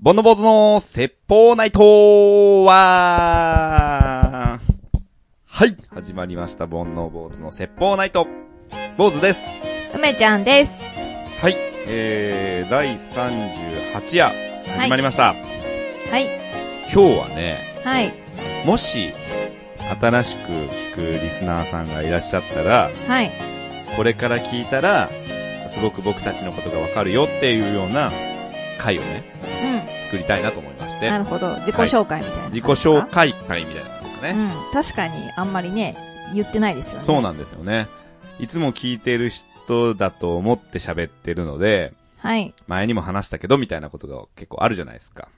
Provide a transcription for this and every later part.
ボンノボーズの説法ナイトは、はい、始まりました。ボンノボーズの説法ナイト。坊主です。梅ちゃんです。はい、えー、第38夜、始まりました。はい。今日はね、はい。もし、新しく聞くリスナーさんがいらっしゃったら、はい。これから聞いたら、すごく僕たちのことがわかるよっていうような回をね、う作りたいなと思いましん。てな、るほど。自己紹介みたいな、自己紹。介会みたいなことですね。うん。確かに、あんまりね、言ってないですよね。そうなんですよね。いつも聞いてる人だと思って喋ってるので、はい。前にも話したけどみたいなことが結構あるじゃないですか。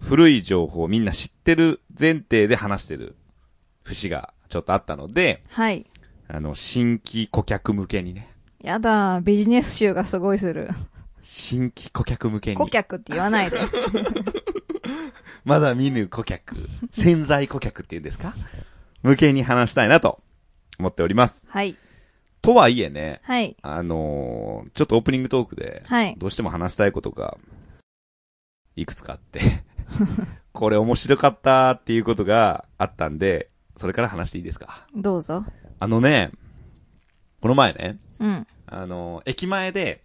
古い情報をみんな知ってる前提で話してる節がちょっとあったので、はい。あの、新規顧客向けにね。やだ、ビジネス集がすごいする。新規顧客向けに。顧客って言わないで。まだ見ぬ顧客、潜在顧客っていうんですか？向けに話したいなと思っております。はい。とはいえね、はい。あのーちょっとオープニングトークで、はい。どうしても話したいことが、いくつかあって、これ面白かったっていうことがあったんで、それから話していいですか？どうぞ。あのね、この前ね、うん。あのー駅前で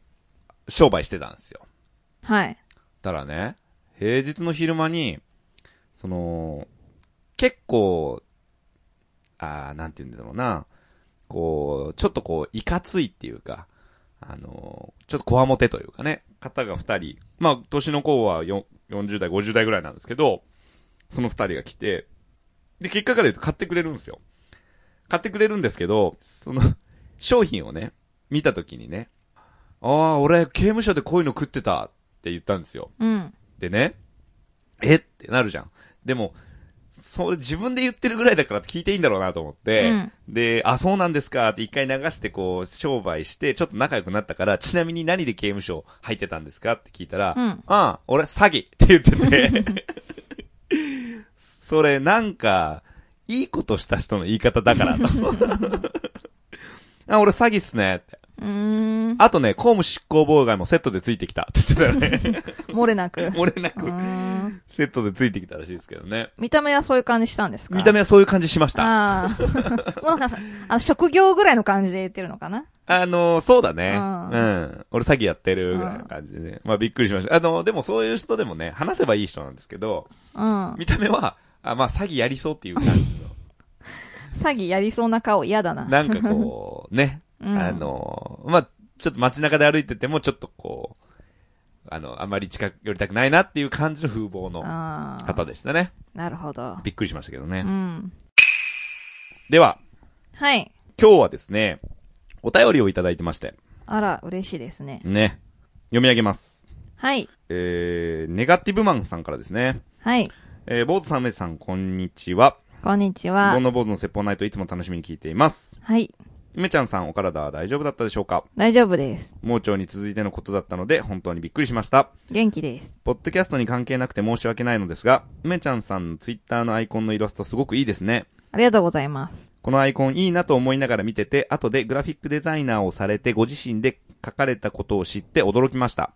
商売してたんですよ。はい。たらね、平日の昼間に、その、結構、あーなんて言うんだろうな、こう、ちょっとこう、いかついっていうか、あのちょっとこわもてというかね、方が二人、まあ、年の子はよ40代、50代ぐらいなんですけど、その二人が来て、で、結果から言うと買ってくれるんですよ。買ってくれるんですけど、その、商品をね、見たときにね、ああ、俺、刑務所でこういうの食ってたって言ったんですよ。うん。でね、えっ？てなるじゃん。でも、それ自分で言ってるぐらいだから聞いていいんだろうなと思って、うんで、あ、そうなんですかって一回流してこう、商売して、ちょっと仲良くなったから、ちなみに何で刑務所入ってたんですかって聞いたら、うんああ、俺詐欺って言ってて、それなんか、いいことした人の言い方だからと。あ、俺詐欺っすねって。うーん。あとね、公務執行妨害もセットでついてきたって言ってたよね。漏れなく。う漏れなく。セットでついてきたらしいですけどね。見た目はそういう感じしたんですか？見た目はそういう感じしました。ああ。もうなんかさ、あの、職業ぐらいの感じで言ってるのかな？あのそうだね。ううんん。俺詐欺やってるぐらいの感じでね。まあびっくりしました。あのでもそういう人でもね、話せばいい人なんですけど、うん。見た目は、あ、まあ詐欺やりそうっていう感じ 詐欺やりそうな顔嫌だな。の。なんかこう、ね。うんあのまあちょっと街中で歩いてても、ちょっとこう、あの、あんまり近寄りたくないなっていう感じの風貌の。方でしたね。なるほど。びっくりしましたけどね。うん。では、はい。今日はですね、お便りをいただいてまして、あら、嬉しいですね。ね。読み上げます。はい。えー、ネガティブマンさんからですね。はい。えー、坊主さん、梅さん、こんにちは。こんにちボはン。ノ坊主の説法ナイトいつも楽しみに聞いています。はい。梅ちゃんさん、お体は大丈夫だったでしょうか？大丈夫です。盲腸に続いてのことだったので、本当にびっくりしました。元気です。ポッドキャストに関係なくて申し訳ないのですが、梅ちゃんさんのツイッターのアイコンのイラストすごくいいですね。ありがとうございます。このアイコンいいなと思いながら見てて、後でグラフィックデザイナーをされてご自身で書かれたことを知って驚きました。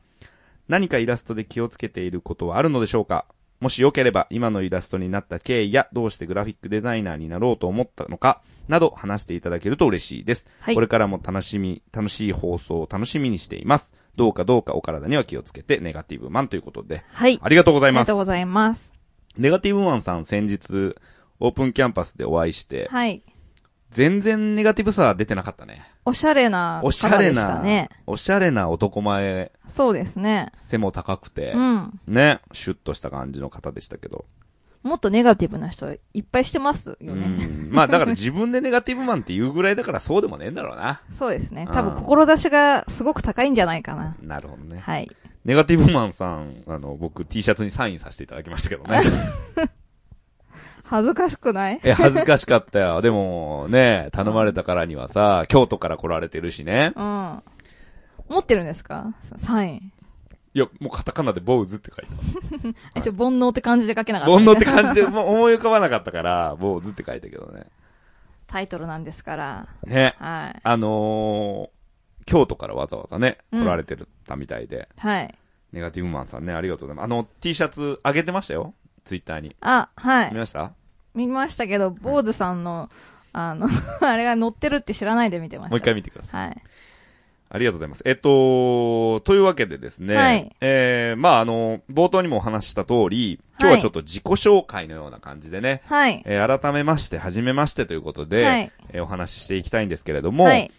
何かイラストで気をつけていることはあるのでしょうか？もしよければ今のイラストになった経緯やどうしてグラフィックデザイナーになろうと思ったのかなど話していただけると嬉しいです。はいこれからも楽しみ、楽しい放送を楽しみにしています。どうかどうかお体には気をつけてネガティブマンということで。はい。ありがとうございますありがとう。ございます。ネガティブマンさん先日オープンキャンパスでお会いして、はい。全然ネガティブさは出てなかったね。おしゃれなおしゃれ方でしたな、ね。おしゃれな男前、そうですね。背も高くてう、ん。ね、シュッとした感じの方でしたけど。もっとネガティブな人いっぱいしてますうよね。ん。まあだから自分でネガティブマンって言うぐらいだからそうでもねえんだろうな。そうですね。うん多分、志がすごく高いんじゃないかな。なるほどね。はい。ネガティブマンさん、あの、僕 T シャツにサインさせていただきましたけどね。恥ずかしくない？え、恥ずかしかったよ。でも、ね、頼まれたからにはさ、京都から来られてるしね。うん。持ってるんですか？サイン。いや、もうカタカナでボウズって書いて え、ちょ、煩悩って感じで書けなかた。った。煩悩って感じで、もう思い浮かばなかったから、ボウズって書いたけどね。タイトルなんですから。ね。はい。あのー、京都からわざわざね、うん来られてたみたいで。はい。ネガティブマンさんね、ありがとうございます。あの、T シャツ上げてましたよ。ツイッターに。あ、はい見。ました？見ましたけど、坊主さんの、あの、あれが載ってるって知らないで見てました。もう一回見てください。はい。ありがとうございます。えっと、というわけでですね、はいえー、まああの、冒頭にもお話しした通り、今日はちょっと自己紹介のような感じでね、はい。えー改めまして、はじめましてということで、はいえーお話ししていきたいんですけれども、はい。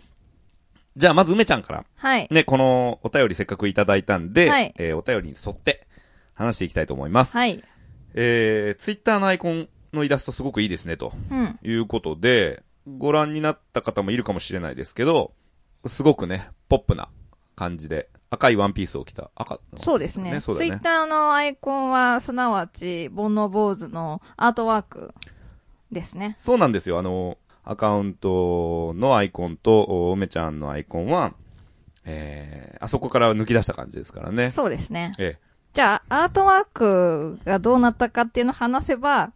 じゃあまず梅ちゃんから、はい。ね、このお便りせっかくいただいたんで、はいえーお便りに沿って話していきたいと思います。はい。えー、ツイッターのアイコンのイラストすごくいいですね、とうん。いうことで、ご覧になった方もいるかもしれないですけど、すごくね、ポップな感じで、赤いワンピースを着た、赤そうですね。そうだね。ツイッターのアイコンは、すなわち、煩悩坊主のアートワークですね。そうなんですよ。あの、アカウントのアイコンと、お梅ちゃんのアイコンは、えー、あそこから抜き出した感じですからね。そうですね。ええ。じゃあ、アートワークがどうなったかっていうのを話せば、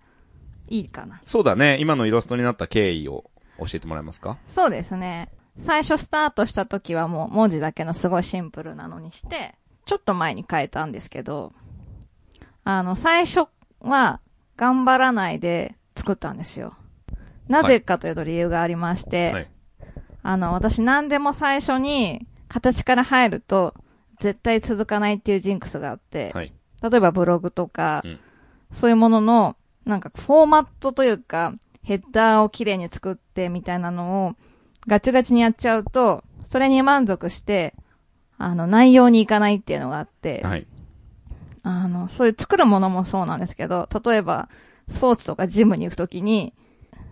いいかな。そうだね。今のイラストになった経緯を教えてもらえますか？そうですね。最初スタートした時はもう文字だけのすごいシンプルなのにして、ちょっと前に変えたんですけど、あの、最初は頑張らないで作ったんですよ。なぜかというと理由がありまして、はい。あの、私何でも最初に形から入ると絶対続かないっていうジンクスがあって、はい。例えばブログとか、うんそういうものの、なんかフォーマットというか、ヘッダーをきれいに作ってみたいなのをガチガチにやっちゃうと、それに満足して、あの、内容にいかないっていうのがあって、はい。あの、そういう作るものもそうなんですけど、例えば、スポーツとかジムに行くときに、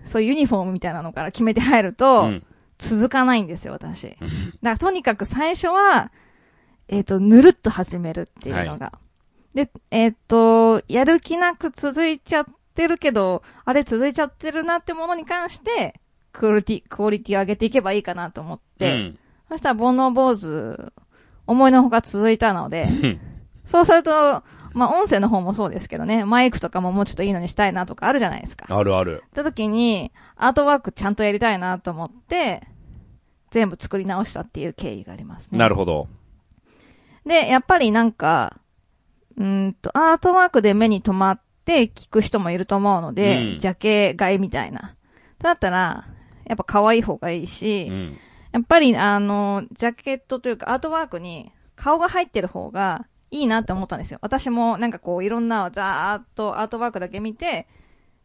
そういうユニフォームみたいなのから決めて入ると、うん。続かないんですよ、私。だからとにかく最初は、えっ、と、ぬるっと始めるっていうのが。で、えっ、と、やる気なく続いちゃってるけど、あれ続いちゃってるなってものに関して、クオリティ、クオリティを上げていけばいいかなと思って、うんそしたら煩悩坊主、思いのほか続いたので、そうすると、まあ、音声の方もそうですけどね、マイクとかももうちょっといいのにしたいなとかあるじゃないですか。あるある。った時に、アートワークちゃんとやりたいなと思って、全部作り直したっていう経緯がありますね。なるほど。で、やっぱりなんか、うーんと、アートワークで目に留まって聞く人もいると思うので、うんジャケ買いみたいな。だったら、やっぱ可愛い方がいいし、うん。やっぱりあの、ジャケットというかアートワークに顔が入ってる方がいいなって思ったんですよ。私もなんかこういろんなざーっとアートワークだけ見て、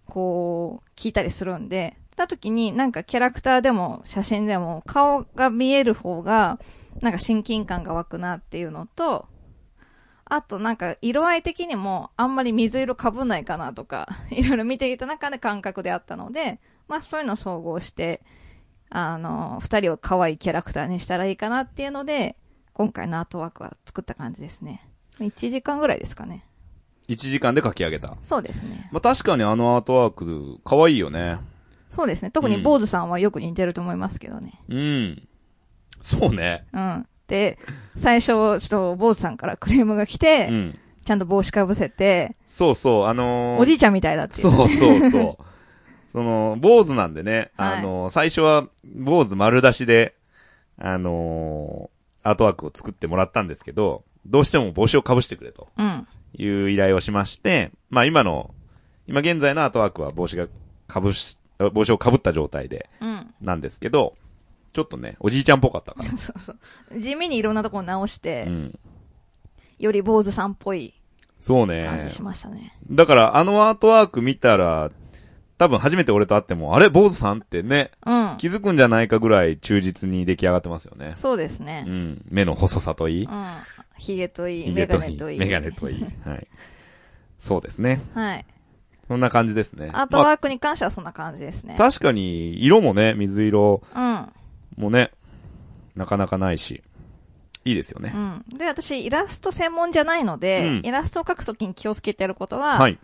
こう、聞いたりするんで、た時になんかキャラクターでも写真でも顔が見える方が、なんか親近感が湧くなっていうのと、あとなんか色合い的にもあんまり水色被んないかなとか、いろいろ見ていた中で感覚であったので、まあそういうのを総合して、あの、二人を可愛いキャラクターにしたらいいかなっていうので、今回のアートワークは作った感じですね。1時間ぐらいですかね。1時間で書き上げた。そうですね。まあ、確かにあのアートワーク、可愛いよね。そうですね。特に坊主さんはよく似てると思いますけどね。うん。そうね。うん。で、最初、ちょっと坊主さんからクレームが来て、うん。ちゃんと帽子かぶせて、そうそう、あのー、おじいちゃんみたいだっていう。そうそうそう。その、坊主なんでね、はいあのー、最初は坊主丸出しで、あのー、アートワークを作ってもらったんですけど、どうしても帽子をかぶしてくれとうん。いう依頼をしまして、まあ今の、今現在のアートワークは帽子がかぶし、帽子をかぶった状態で、うん。なんですけど、ちょっとね、おじいちゃんっぽかったから。そうそう。地味にいろんなところ直してう、ん。より坊主さんっぽいそう感ねじ。しましたね。だから、あのアートワーク見たら、多分初めて俺と会っても、あれ坊主さんってね、うん。気づくんじゃないかぐらい忠実に出来上がってますよね。そうですねう。ん。目の細さといい。うん。ヒゲといい、ヒメ。ガネといい。メガネといい。はい。そうですね。はい。そんな感じですね。アートワークに関してはそんな感じですね。まあ確かに、色もね、水色うん。もね、なかなかないし、いいですよね。うん。で、私、イラスト専門じゃないので、うんイラストを描くときに気をつけてることは、はい。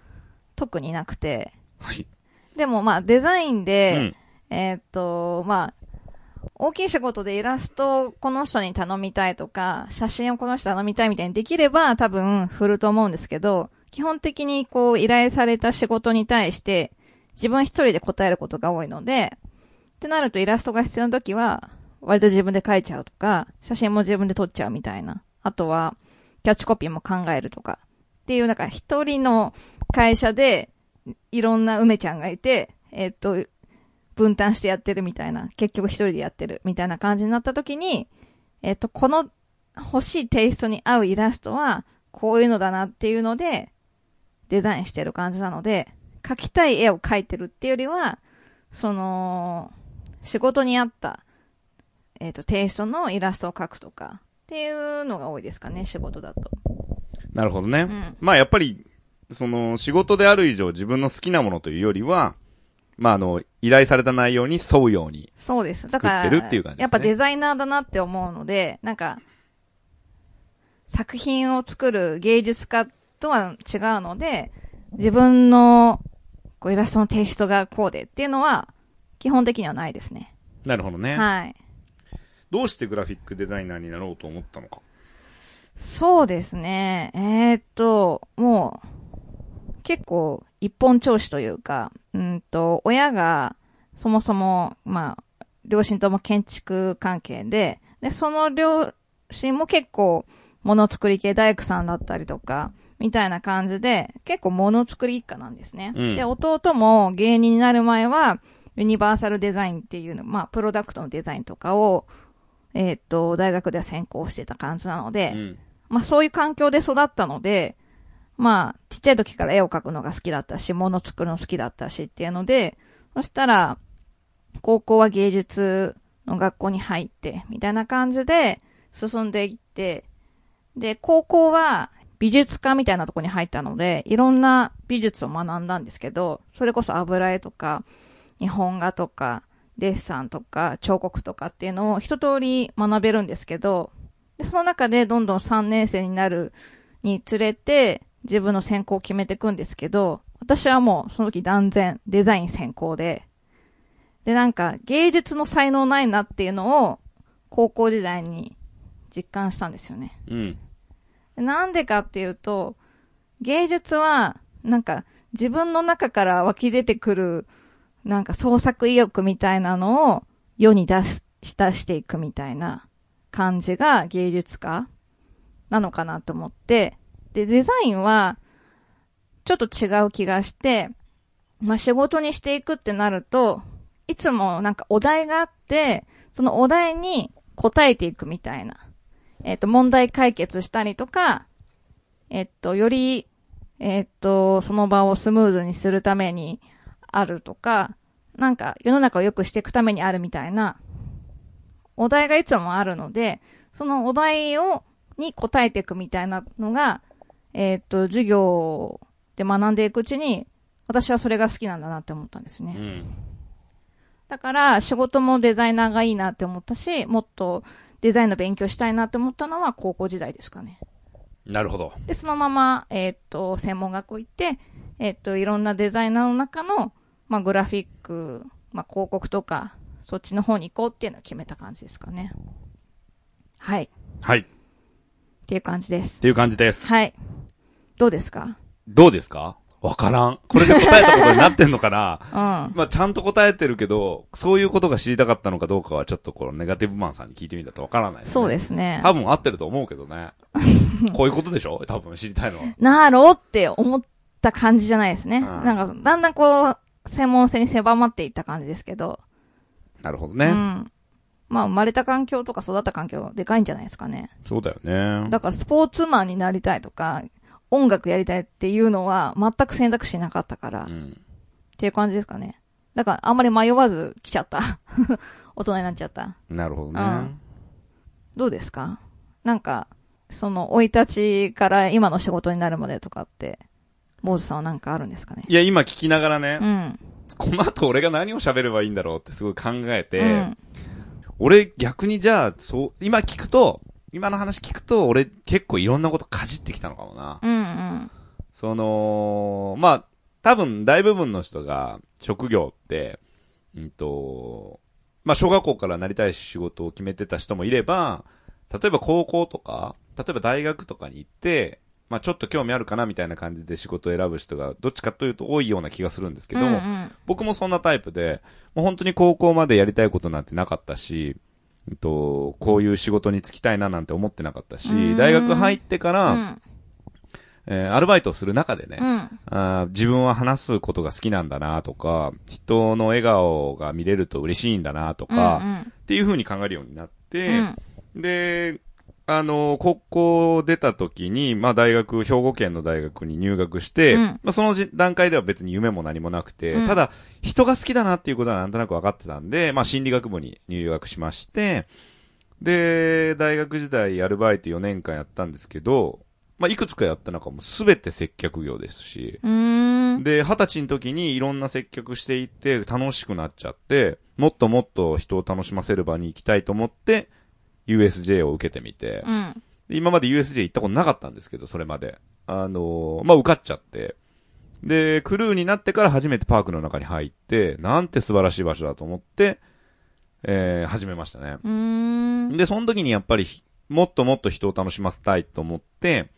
特になくて、はい。でもまあ、デザインうで、ん。えーっと、まあ、大きい仕事でイラストをこの人に頼みたいとか、写真をこの人に頼みたいみたいにできれば多分振ると思うんですけど、基本的にこう依頼された仕事に対して自分一人で答えることが多いので、ってなるとイラストが必要な時は割と自分で描いちゃうとか、写真も自分で撮っちゃうみたいな。あとはキャッチコピーも考えるとか。っていう、なんか一人の会社で、いろんな梅ちゃんがいて、えっと、分担してやってるみたいな、結局一人でやってるみたいな感じになった時に、えっと、この欲しいテイストに合うイラストは、こういうのだなっていうので、デザインしてる感じなので、描きたい絵を描いてるっていうよりは、その、仕事に合った、えっ、と、テイストのイラストを描くとか、っていうのが多いですかね、仕事だと。なるほどね。んまあやっぱり、その、仕事である以上自分の好きなものというよりは、まああの、依頼された内容に沿うように。そうです。だから、やっぱデザイナーだなって思うので、なんか、作品を作る芸術家とは違うので、自分のこうイラストのテイストがこうでっていうのは、基本的にはないですね。なるほどね。はい。どうしてグラフィックデザイナーになろうと思ったのか？そうですね。えーっと、もう、結構一本調子というか、うんと、親がそもそも、まあ、両親とも建築関係で、で、その両親も結構、ものづくり系大工さんだったりとか、みたいな感じで、結構ものづくり一家なんですね。うんで、弟も芸人になる前は、ユニバーサルデザインっていうの、まあ、プロダクトのデザインとかを、えーっと、大学では専攻してた感じなので、うん。まあそういう環境で育ったので、まあちっちゃい時から絵を描くのが好きだったし、物作るの好きだったしっていうので、そしたら、高校は芸術の学校に入って、みたいな感じで進んでいって、で、高校は美術科みたいなところに入ったので、いろんな美術を学んだんですけど、それこそ油絵とか、日本画とか、デッサンとか、彫刻とかっていうのを一通り学べるんですけど、で、その中でどんどん3年生になるにつれて、自分の専攻を決めていくんですけど、私はもうその時断然デザイン専攻で、で、なんか芸術の才能ないなっていうのを高校時代に実感したんですよね。うん。でなんでかっていうと、芸術は、なんか自分の中から湧き出てくる、なんか創作意欲みたいなのを世に出し、出していくみたいな感じが芸術家なのかなと思って、で、デザインは、ちょっと違う気がして、まあ、仕事にしていくってなると、いつもなんかお題があって、そのお題に答えていくみたいな。えっ、と、問題解決したりとか、えっ、と、より、えっ、と、その場をスムーズにするためにあるとか、なんか世の中を良くしていくためにあるみたいな、お題がいつもあるので、そのお題を、に答えていくみたいなのが、えっ、と、授業で学んでいくうちに、私はそれが好きなんだなって思ったんですね。うん。だから、仕事もデザイナーがいいなって思ったし、もっとデザインの勉強したいなって思ったのは高校時代ですかね。なるほど。で、そのまま、えーっと、専門学校行って、えーっと、いろんなデザイナーの中の、まあ、グラフィック、まあ、広告とか、そっちの方に行こうっていうのを決めた感じですかね。はい。っはい。っていう感じです。ていう感じです。はい。どうですか？どうですか？わからん。これで答えたことになってんのかな？うん。まあ、ちゃんと答えてるけど、そういうことが知りたかったのかどうかは、ちょっとこのネガティブマンさんに聞いてみたとわからない、。そうですすね。多分合ってると思うけどね。こういうことでしょ？多分知りたいのは。なろうって思った感じじゃないですね。んなんか、だんだんこう、専門性に狭まっていった感じですけど。なるほどね。うん。まあ、生まれた環境とか育った環境、でかいんじゃないですかね。そうだよね。だから、スポーツマンになりたいとか、音楽やりたいっていうのは、全く選択肢なかったから、っうん。ていう感じですかね。だから、あんまり迷わず来ちゃった。大人になっちゃった。なるほどね。うんどうですか？なんか、その、生い立ちから今の仕事になるまでとかって、坊主さんはなんかあるんですかね？いや、今聞きながらね、うん。この後俺が何を喋ればいいんだろうってすごい考えて、うん。俺逆にじゃあ、そう、今聞くと、今の話聞くと、俺結構いろんなことかじってきたのかもな。うんうん。その、まあ、多分大部分の人が職業って、うんと、まあ小学校からなりたい仕事を決めてた人もいれば、例えば高校とか、例えば大学とかに行って、まあちょっと興味あるかなみたいな感じで仕事を選ぶ人がどっちかというと多いような気がするんですけど、うんうん僕もそんなタイプで、もう本当に高校までやりたいことなんてなかったし、うんと、こういう仕事に就きたいななんて思ってなかったし大学入ってかうら、ん。えーアルバイトをする中でね、うん。あー自分は話すことが好きなんだなとか、人の笑顔が見れると嬉しいんだなとか、っていう風に考えるようになっうん。て、うん。で、あの、高校出た時に、まあ大学、兵庫県の大学に入学して、うんまあそのじ段階では別に夢も何もなくて、うんただ、人が好きだなっていうことはなんとなく分かってたんで、まあ心理学部に入学しまして、で、大学時代アルバイト4年間やったんですけど、まあいくつかやった中も全て接客業ですし。で、二十歳の時にいろんな接客していって楽しくなっちゃって、もっともっと人を楽しませる場に行きたいと思って、USJ を受けてみて、うん。で今まで USJ 行ったことなかったんですけど、それまで。あのーまあ、受かっちゃって。で、クルーになってから初めてパークの中に入って、なんて素晴らしい場所だと思って、えー、始めましたね。で、その時にやっぱりひ、もっともっと人を楽しませたいと思って、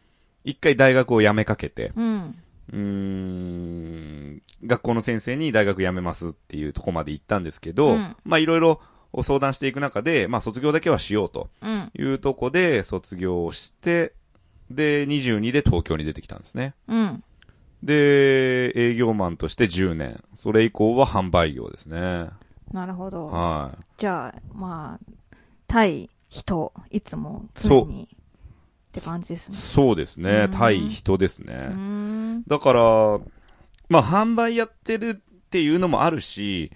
一回大学を辞めかけて、うん。うーん、学校の先生に大学辞めますっていうとこまで行ったんですけど、うんまあいろいろ相談していく中で、まあ卒業だけはしようとうん。いうとこで卒業して、で、22で東京に出てきたんですね。うん。で、営業マンとして10年。それ以降は販売業ですね。なるほど。はい。じゃあ、まあ、対人、いつも常にって感じですね。そうですねう。ん対人ですね。だから、まあ販売やってるっていうのもあるし、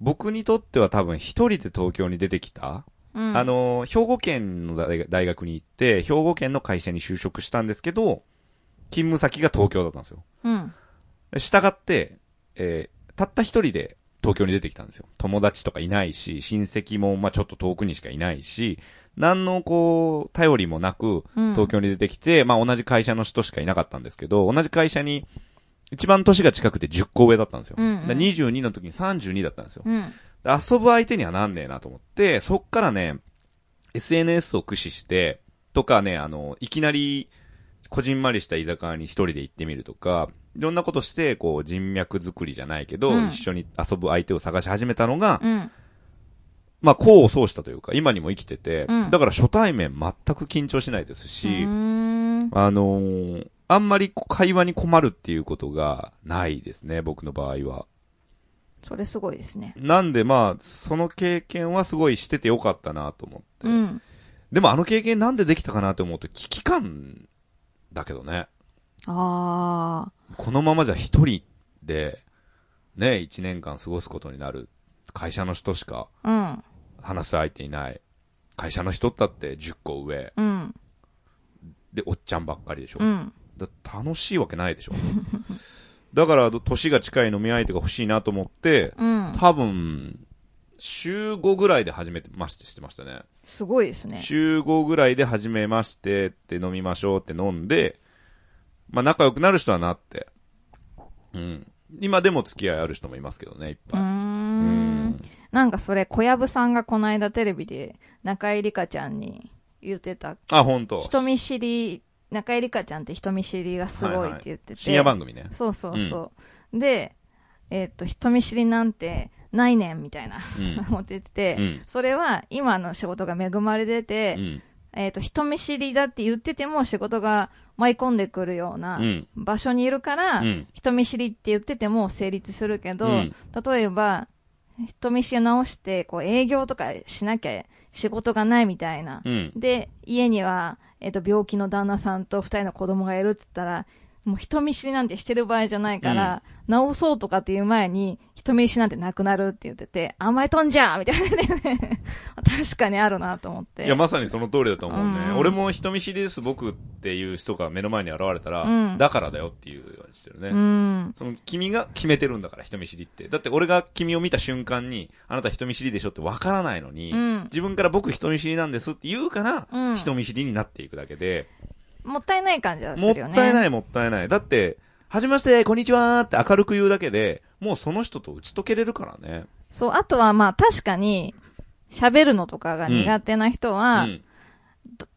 僕にとっては多分一人で東京に出てきた。うん。あ、の、兵庫県の大大学に行って、兵庫県の会社に就職したんですけど、勤務先が東京だったんですよ。うん。したがって、えーたった一人で東京に出てきたんですよ。友達とかいないし、親戚もまあちょっと遠くにしかいないし、何のこう、頼りもなく、うん。東京に出てきて、まあ同じ会社の人しかいなかったんですけど、同じ会社に、一番年が近くて10個上だったんですよ。うんうんだから22の時に32だったんですよ。うん。で遊ぶ相手にはなんねえなと思って、そっからね、SNS を駆使して、とかね、あの、いきなり、こじんまりした居酒屋に一人で行ってみるとか、いろんなことして、こう、人脈作りじゃないけど、うん一緒に遊ぶ相手を探し始めたのが、うん。まあ、功を奏したというか、今にも生きてて、うんだから初対面全く緊張しないですうし。あのーあんまり会話に困るっていうことがないですね、僕の場合は。それすごいですね。なんでまあ、その経験はすごいしててよかったなと思って。うん。でもあの経験なんでできたかなと思うと危機感だけどね。あこのままじゃ一人で、ね、一年間過ごすことになる。会社の人しかあ。うん。話す相手いない。会社の人だって10個上。うん。で、おっちゃんばっかりでしょ。うん。だ楽しいわけないでしょ。だから、年が近い飲み相手が欲しいなと思って、うん。多分、週5ぐらいで始めてましてしてましたね。すごいですね。週5ぐらいで始めましてって飲みましょうって飲んで、まあ仲良くなる人はなって。うん。今でも付き合いある人もいますけどね、いっ。ぱい。うんん。なんかそれ、小籔さんがこの間テレビで中井里香ちゃんに言ってた。あ、本当。人見知り、中井里香ちゃんって人見知りがすごいって言ってて。深夜番組ね。そうそうそう。で、えっと、人見知りなんてないねんみたいな、うん。思ってて、うん。それは今の仕事が恵まれてて、うん。えっと、人見知りだって言ってても仕事が舞い込んでくるようなうん。場所にいるから、うん。人見知りって言ってても成立するけど、うん例えば、人見知りを直して、こう営業とかしなきゃ仕事がないみたいな。うん。で、家には、えっ、と、病気の旦那さんと二人の子供がいるって言ったら、もう人見知りなんてしてる場合じゃないから、直そうとかっていう前に、人見知りなんてなくなるって言ってて、甘えとんじゃーみたいなね。確かにあるなと思って。いや、まさにその通りだと思うね。うん俺も人見知りです、僕っていう人が目の前に現れたら、うんだからだよっていうようにしてるね。うん。その、君が決めてるんだから、人見知りって。だって俺が君を見た瞬間に、あなた人見知りでしょってわからないのに、うん。自分から僕人見知りなんですって言うから、うん人見知りになっていくだけで、もったいない感じはすもっるよね。たいないもったいない。だって、はじめまして、こんにちはって明るく言うだけで、もうその人と打ち解けれるからね。そう、あとはまあ確かに、喋るのとかが苦手な人うは、ん。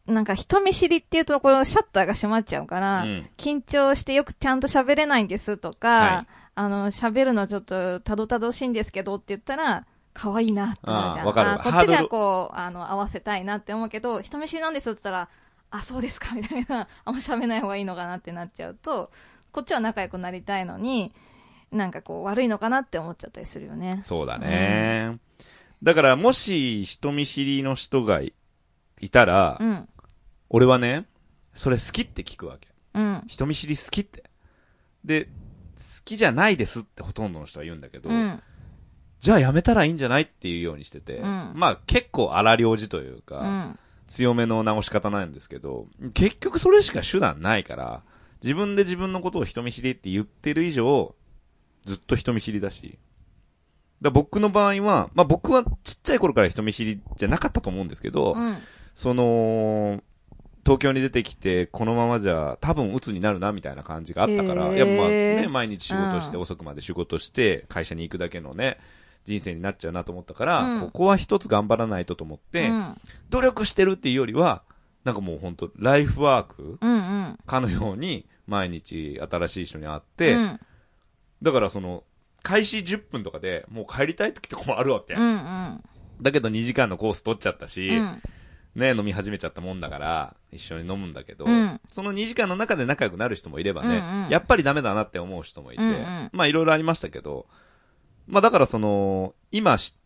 なんか人見知りっていうところシャッターが閉まっちゃうから、うん緊張してよくちゃんと喋れないんですとか、はいあの、喋るのちょっとたどたどしいんですけどって言ったら、可愛いなってなるじゃん。ああーこっちがこう、あの、合わせたいなって思うけど、人見知りなんですって言ったら、あ、そうですか、みたいな、あんま喋らない方がいいのかなってなっちゃうと、こっちは仲良くなりたいのに、なんかこう、悪いのかなって思っちゃったりするよね。そうだね。だから、もし人見知りの人がいいたら、うん。俺はね、それ好きって聞くわけ。うん。人見知り好きって。で、好きじゃないですってほとんどの人は言うんだけど、うん。じゃあやめたらいいんじゃないっていうようにしてて、うんまあ結構荒領事というか、うん。強めの直し方なんですけど、結局それしか手段ないから、自分で自分のことを人見知りって言ってる以上、ずっと人見知りだし。だ僕の場合は、まあ僕はちっちゃい頃から人見知りじゃなかったと思うんですけど、うん。その、東京に出てきて、このままじゃ多分鬱になるなみたいな感じがあったから、やっぱまあね、毎日仕事してうん遅くまで仕事して、会社に行くだけのね、人生になっちゃうなと思ったから、うんここは一つ頑張らないとと思って、うん。努力してるっていうよりは、なんかもう本当ライフワークうん。うん。かのように、毎日新しい人に会って、うん。だからその、開始10分とかでもう帰りたい時とかもあるわけ。うん。うん。だけど2時間のコース取っちゃったし、うん。ね、飲み始めちゃったもんだから、一緒に飲むんだけど、うんその2時間の中で仲良くなる人もいればね、うんうんやっぱりダメだなって思う人もいて、うんうんまあいろいろありましたけど、まあだからその、今し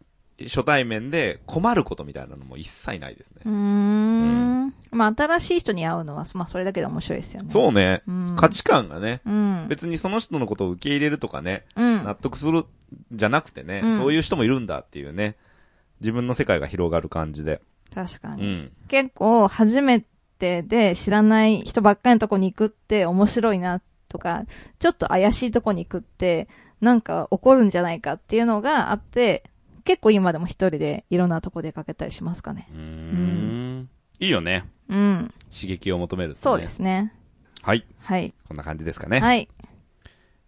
初対面で困ることみたいなのも一切ないですね。うーん。まあ、新しい人に会うのは、まあ、それだけで面白いですよね。そうね、うん。価値観がね、うん。別にその人のことを受け入れるとかね、うん。納得するじゃなくてね、うんそういう人もいるんだっていうね、自分の世界が広がる感じで。う確かに。ん。結構、初めてで知らない人ばっかりのとこに行くって面白いなとか、ちょっと怪しいとこに行くって、なんか起こるんじゃないかっていうのがあって、結構今でも一人でいろんなとこ出かけたりしますかね。うーん。いいよね。うん。刺激を求めるねそうで。すね。はい。はい。こんな感じですかね。はい。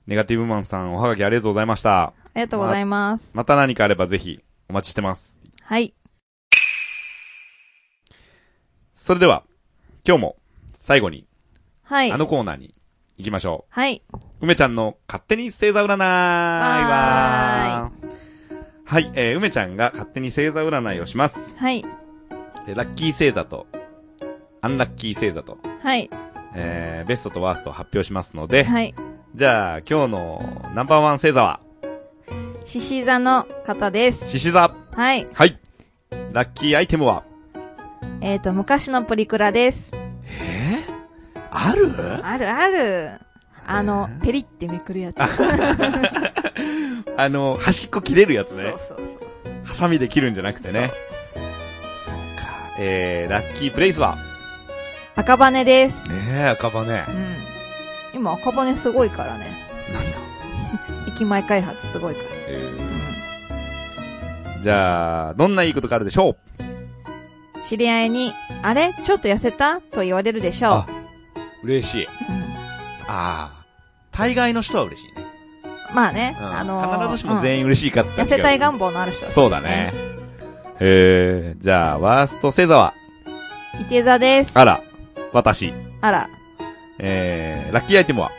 ネガティブマンさん、おはがきありがとうございました。ありがとうございます。また何かあればぜひ、お待ちしてます。はい。それでは、今日も、最後に、はいあ。のコーナーに行きましょはい。う。梅ちゃんの勝手に星座占いははい、えー、梅ちゃんが勝手に星座占いをします。はい。でラッキー星座と、アンラッキー星座と、はい。えー、ベストとワーストを発表しますので、はい。じゃあ、今日のナンバーワン星座は、獅子座の方です。獅子座。はい。はい。ラッキーアイテムは、えっ、と、昔のプリクラです。えー、ある？あるある。あの、ペリってめくるやつ。あの、端っこ切れるやつそうね。そうそう。ハサミで切るんじゃなくてね。そうか。えー、ラッキープレイスは？赤羽です。ねえ、赤羽。何うん。今赤羽すごいからね。が 駅前開発すごいから。えうー、じゃあ、どんないいことがあるでしょう？ん。知り合いに、あれ？ちょっと痩せた？と言われるでしょあ嬉しい。う。うん。ああ。大概の人は嬉しいね。まあね、うんあのー必ずしも全員嬉しいかって痩せたい願望のある人はそうだね。。えー、じゃあ、ワースト星座は、いて座です。あら、私。あら、えー、ラッキーアイテムは？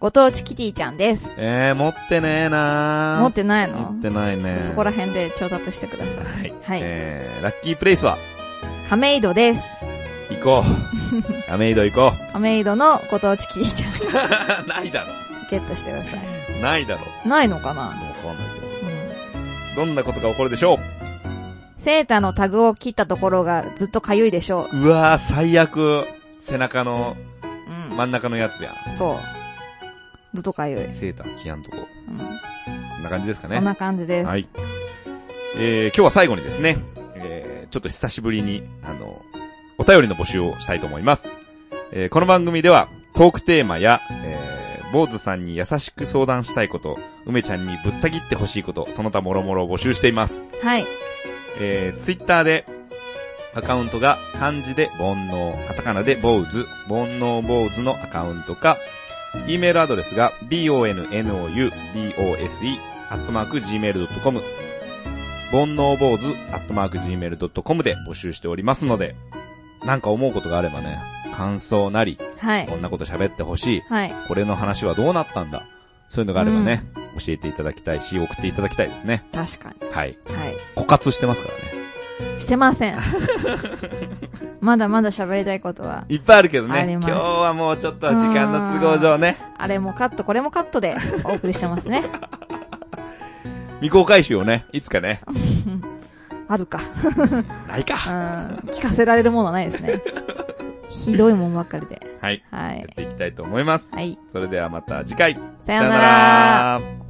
ご当地キティちゃんです。えー、持ってねえなー持ってないの？持ってないねそこら辺で調達してください。はい。はいえー、ラッキープレイスは？亀戸です。行こう。アメイド行こ亀戸のご当地キティちゃんう。ないだろ。ゲットしてください。ないだろ。ないのかな？わかんないけど。うん。どんなことが起こるでしょセーターのタグを切ったところがずっと痒いでしょううわー、最悪。背中のう。うん。真ん中のやつや。そう。ずっと痒い。セーター、キアンとこ。うん。こんな感じですかね。そんな感じです。はい。えー、今日は最後にですね、えー、ちょっと久しぶりに、あの、お便りの募集をしたいと思います。えー、この番組では、トークテーマや、えー、坊主さんに優しく相談したいこと、梅ちゃんにぶった切ってほしいこと、その他諸々を募集しています。はい。えー、ツイッターで、アカウントが漢字で煩悩、カタカナで坊主、煩悩坊主のアカウントか、e メールアドレスが bonoubose、アットマーク gmail.com、煩悩坊主、アットマーク gmail.com で募集しておりますので、なんか思うことがあればね、感想なり、はいこ。んなこと喋ってほしい、はい。これの話はどうなったんだ、そういうのがあればね、教えていただきたいし、送っていただきたいですね。確かに。はい。はい。枯渇してますからね。してません。まだまだ喋りたいことは、いっぱいあるけどね。今日はもうちょっと時間の都合上ね、あれもカット、これもカットでお送りしてますね。未公開集をね、いつかね、あるか。ないかうん。。聞かせられるものはないですね。ひどいもんばっかりで。はい。はい。やっていきたいと思います。はい。それではまた次回。さようなら。ら。